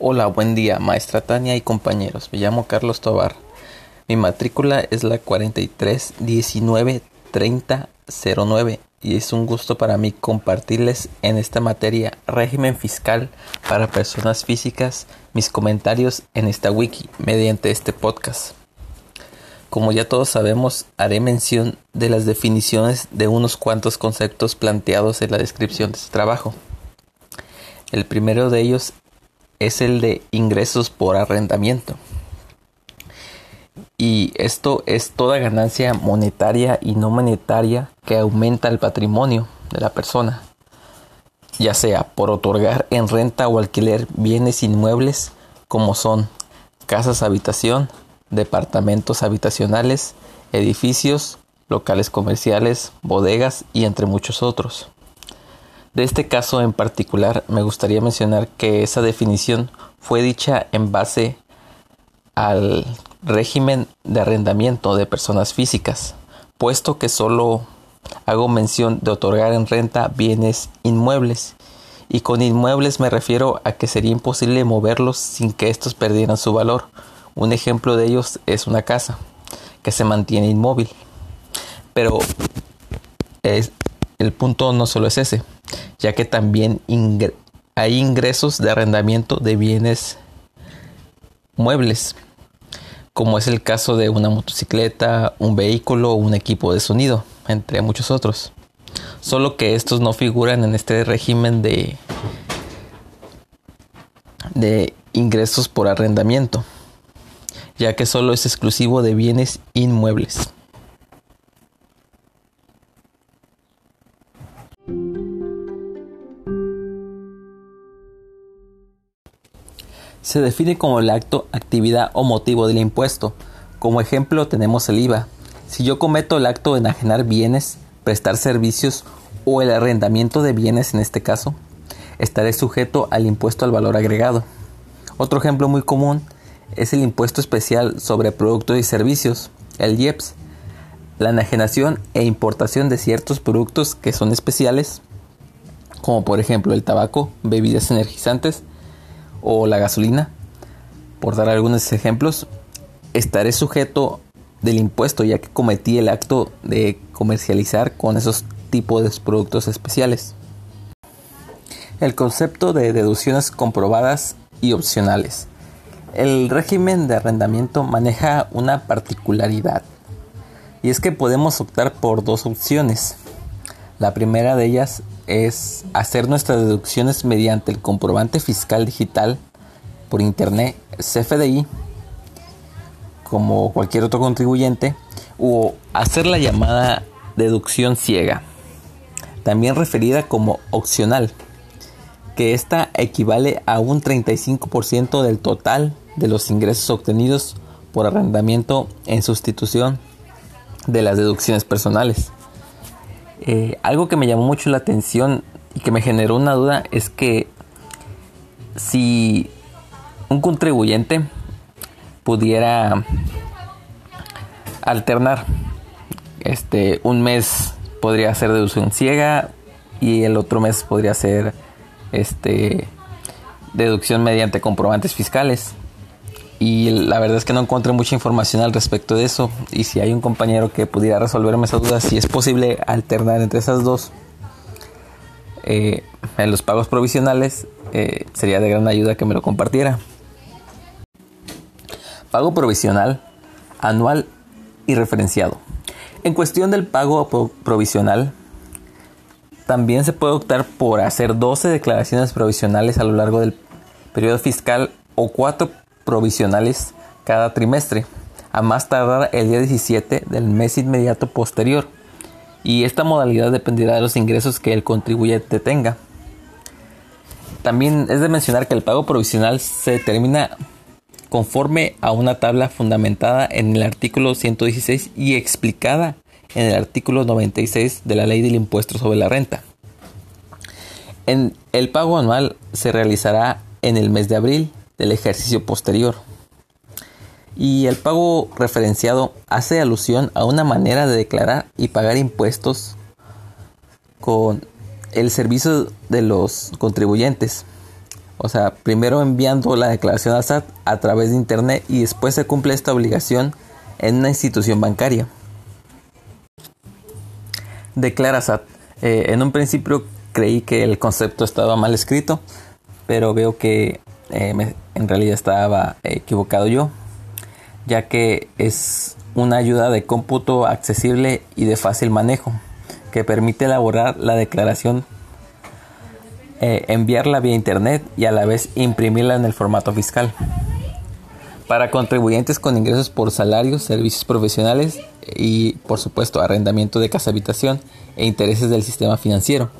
Hola, buen día, maestra Tania y compañeros. Me llamo Carlos Tobar. Mi matrícula es la 43193009 y es un gusto para mí compartirles en esta materia régimen fiscal para personas físicas mis comentarios en esta wiki mediante este podcast. Como ya todos sabemos, haré mención de las definiciones de unos cuantos conceptos planteados en la descripción de este trabajo. El primero de ellos es el de ingresos por arrendamiento. Y esto es toda ganancia monetaria y no monetaria que aumenta el patrimonio de la persona, ya sea por otorgar en renta o alquiler bienes inmuebles como son casas habitación, departamentos habitacionales, edificios, locales comerciales, bodegas y entre muchos otros. De este caso en particular me gustaría mencionar que esa definición fue dicha en base al régimen de arrendamiento de personas físicas, puesto que solo hago mención de otorgar en renta bienes inmuebles, y con inmuebles me refiero a que sería imposible moverlos sin que estos perdieran su valor. Un ejemplo de ellos es una casa, que se mantiene inmóvil. Pero el punto no solo es ese ya que también hay ingresos de arrendamiento de bienes muebles, como es el caso de una motocicleta, un vehículo o un equipo de sonido, entre muchos otros. Solo que estos no figuran en este régimen de, de ingresos por arrendamiento, ya que solo es exclusivo de bienes inmuebles. Se define como el acto, actividad o motivo del impuesto. Como ejemplo tenemos el IVA. Si yo cometo el acto de enajenar bienes, prestar servicios o el arrendamiento de bienes en este caso, estaré sujeto al impuesto al valor agregado. Otro ejemplo muy común es el impuesto especial sobre productos y servicios, el IEPS. La enajenación e importación de ciertos productos que son especiales, como por ejemplo el tabaco, bebidas energizantes, o la gasolina, por dar algunos ejemplos, estaré sujeto del impuesto ya que cometí el acto de comercializar con esos tipos de productos especiales. El concepto de deducciones comprobadas y opcionales. El régimen de arrendamiento maneja una particularidad y es que podemos optar por dos opciones. La primera de ellas es hacer nuestras deducciones mediante el comprobante fiscal digital por internet CFDI como cualquier otro contribuyente o hacer la llamada deducción ciega, también referida como opcional, que esta equivale a un 35% del total de los ingresos obtenidos por arrendamiento en sustitución de las deducciones personales. Eh, algo que me llamó mucho la atención y que me generó una duda es que si un contribuyente pudiera alternar, este, un mes podría ser deducción ciega y el otro mes podría ser este deducción mediante comprobantes fiscales y la verdad es que no encontré mucha información al respecto de eso. Y si hay un compañero que pudiera resolverme esa duda si es posible alternar entre esas dos eh, en los pagos provisionales eh, sería de gran ayuda que me lo compartiera. Pago provisional anual y referenciado. En cuestión del pago provisional también se puede optar por hacer 12 declaraciones provisionales a lo largo del periodo fiscal o 4 provisionales cada trimestre, a más tardar el día 17 del mes inmediato posterior, y esta modalidad dependerá de los ingresos que el contribuyente tenga. También es de mencionar que el pago provisional se determina conforme a una tabla fundamentada en el artículo 116 y explicada en el artículo 96 de la Ley del Impuesto sobre la Renta. En el pago anual se realizará en el mes de abril del ejercicio posterior. Y el pago referenciado hace alusión a una manera de declarar y pagar impuestos con el servicio de los contribuyentes. O sea, primero enviando la declaración al SAT a través de Internet y después se cumple esta obligación en una institución bancaria. Declara SAT. Eh, en un principio creí que el concepto estaba mal escrito, pero veo que eh, en realidad estaba equivocado yo, ya que es una ayuda de cómputo accesible y de fácil manejo, que permite elaborar la declaración eh, enviarla vía internet y a la vez imprimirla en el formato fiscal. Para contribuyentes con ingresos por salarios, servicios profesionales y, por supuesto, arrendamiento de casa habitación e intereses del sistema financiero.